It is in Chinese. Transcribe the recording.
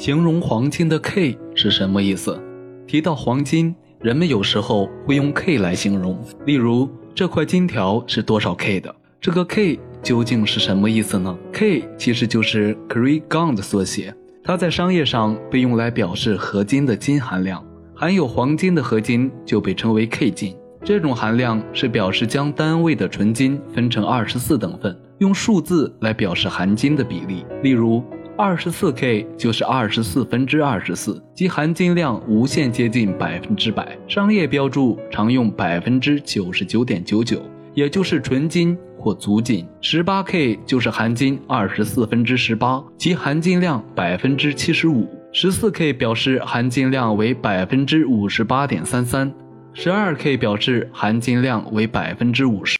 形容黄金的 K 是什么意思？提到黄金，人们有时候会用 K 来形容，例如这块金条是多少 K 的？这个 K 究竟是什么意思呢？K 其实就是 Kray Gun 的缩写，它在商业上被用来表示合金的金含量，含有黄金的合金就被称为 K 金。这种含量是表示将单位的纯金分成二十四等份，用数字来表示含金的比例，例如。二十四 K 就是二十四分之二十四，即含金量无限接近百分之百。商业标注常用百分之九十九点九九，也就是纯金或足金。十八 K 就是含金二十四分之十八，即含金量百分之七十五。十四 K 表示含金量为百分之五十八点三三，十二 K 表示含金量为百分之五十。